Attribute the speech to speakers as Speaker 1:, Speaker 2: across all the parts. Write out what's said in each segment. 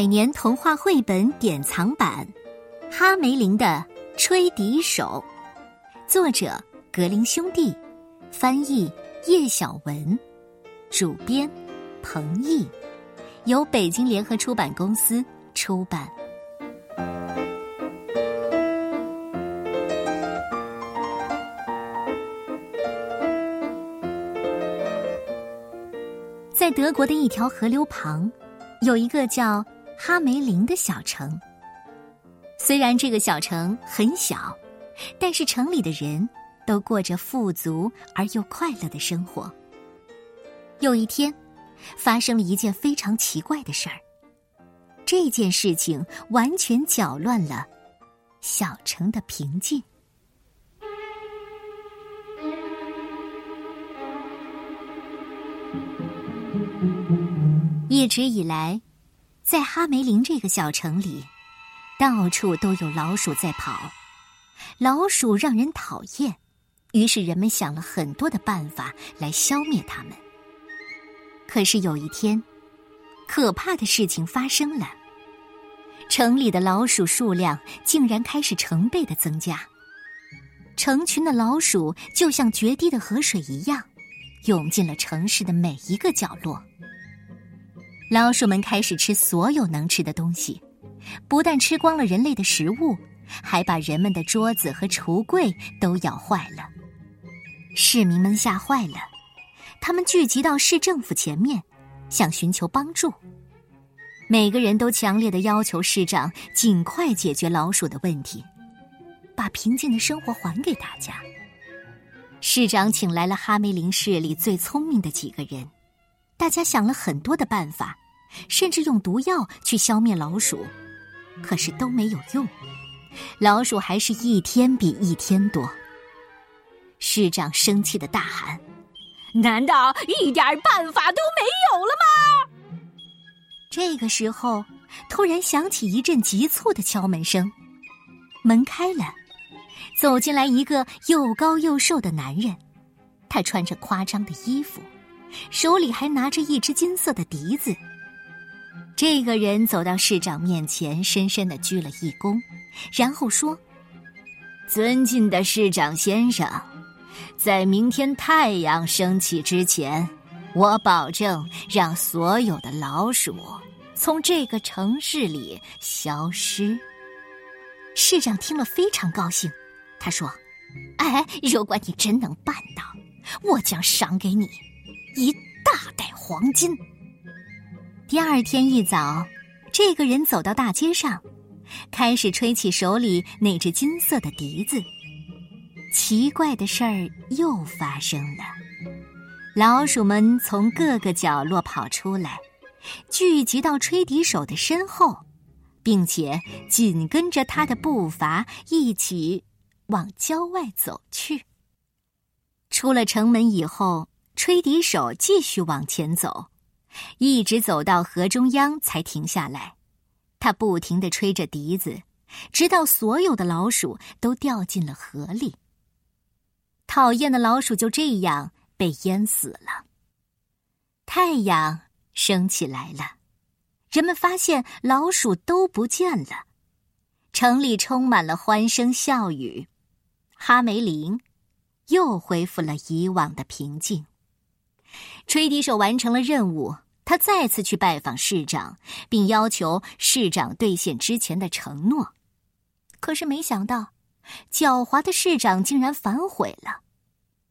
Speaker 1: 百年童话绘本典藏版《哈梅林的吹笛手》，作者格林兄弟，翻译叶小文，主编彭毅，由北京联合出版公司出版。在德国的一条河流旁。有一个叫哈梅林的小城。虽然这个小城很小，但是城里的人都过着富足而又快乐的生活。有一天，发生了一件非常奇怪的事儿。这件事情完全搅乱了小城的平静。一直以来，在哈梅林这个小城里，到处都有老鼠在跑。老鼠让人讨厌，于是人们想了很多的办法来消灭它们。可是有一天，可怕的事情发生了：城里的老鼠数量竟然开始成倍的增加，成群的老鼠就像决堤的河水一样，涌进了城市的每一个角落。老鼠们开始吃所有能吃的东西，不但吃光了人类的食物，还把人们的桌子和橱柜都咬坏了。市民们吓坏了，他们聚集到市政府前面，想寻求帮助。每个人都强烈的要求市长尽快解决老鼠的问题，把平静的生活还给大家。市长请来了哈梅林市里最聪明的几个人。大家想了很多的办法，甚至用毒药去消灭老鼠，可是都没有用，老鼠还是一天比一天多。市长生气的大喊：“
Speaker 2: 难道一点办法都没有了吗？”
Speaker 1: 这个时候，突然响起一阵急促的敲门声，门开了，走进来一个又高又瘦的男人，他穿着夸张的衣服。手里还拿着一只金色的笛子。这个人走到市长面前，深深的鞠了一躬，然后说：“
Speaker 2: 尊敬的市长先生，在明天太阳升起之前，我保证让所有的老鼠从这个城市里消失。”
Speaker 1: 市长听了非常高兴，他说：“哎，如果你真能办到，我将赏给你。”一大袋黄金。第二天一早，这个人走到大街上，开始吹起手里那只金色的笛子。奇怪的事儿又发生了，老鼠们从各个角落跑出来，聚集到吹笛手的身后，并且紧跟着他的步伐一起往郊外走去。出了城门以后。吹笛手继续往前走，一直走到河中央才停下来。他不停的吹着笛子，直到所有的老鼠都掉进了河里。讨厌的老鼠就这样被淹死了。太阳升起来了，人们发现老鼠都不见了，城里充满了欢声笑语，哈梅林又恢复了以往的平静。吹笛手完成了任务，他再次去拜访市长，并要求市长兑现之前的承诺。可是没想到，狡猾的市长竟然反悔了。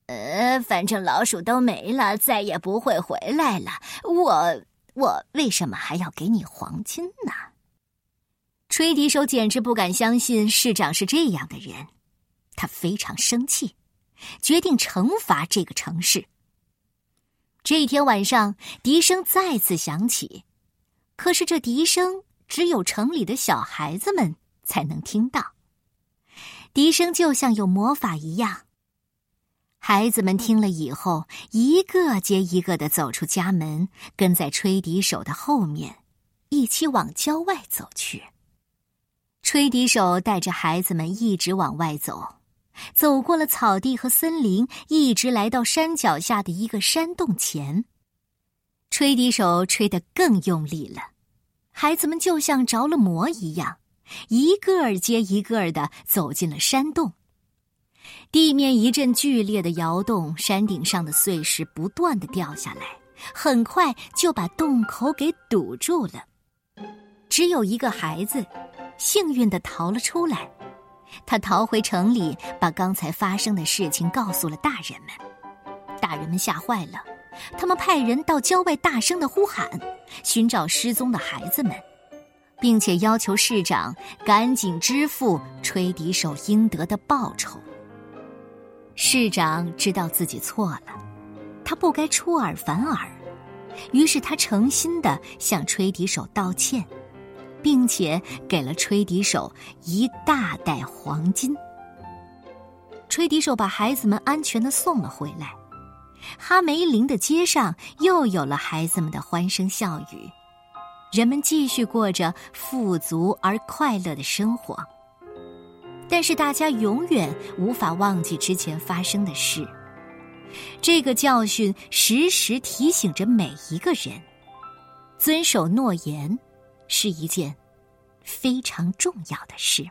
Speaker 2: 呃，反正老鼠都没了，再也不会回来了。我我为什么还要给你黄金呢？
Speaker 1: 吹笛手简直不敢相信市长是这样的人，他非常生气，决定惩罚这个城市。这一天晚上，笛声再次响起，可是这笛声只有城里的小孩子们才能听到。笛声就像有魔法一样，孩子们听了以后，一个接一个的走出家门，跟在吹笛手的后面，一起往郊外走去。吹笛手带着孩子们一直往外走。走过了草地和森林，一直来到山脚下的一个山洞前。吹笛手吹得更用力了，
Speaker 2: 孩子们就像着了魔一样，一个接一个的走进了山洞。地面一阵剧烈的摇动，山顶上的碎石不断的掉下来，很快就把洞口给堵住了。只有一个孩子，幸运的逃了出来。他逃回城里，把刚才发生的事情告诉了大人们。大人们吓坏了，他们派人到郊外大声的呼喊，寻找失踪的孩子们，并且要求市长赶紧支付吹笛手应得的报酬。市长知道自己错了，他不该出尔反尔，于是他诚心的向吹笛手道歉。并且给了吹笛手一大袋黄金。吹笛手把孩子们安全的送了回来，哈梅林的街上又有了孩子们的欢声笑语，人们继续过着富足而快乐的生活。但是大家永远无法忘记之前发生的事，这个教训时时提醒着每一个人，遵守诺言。是一件非常重要的事。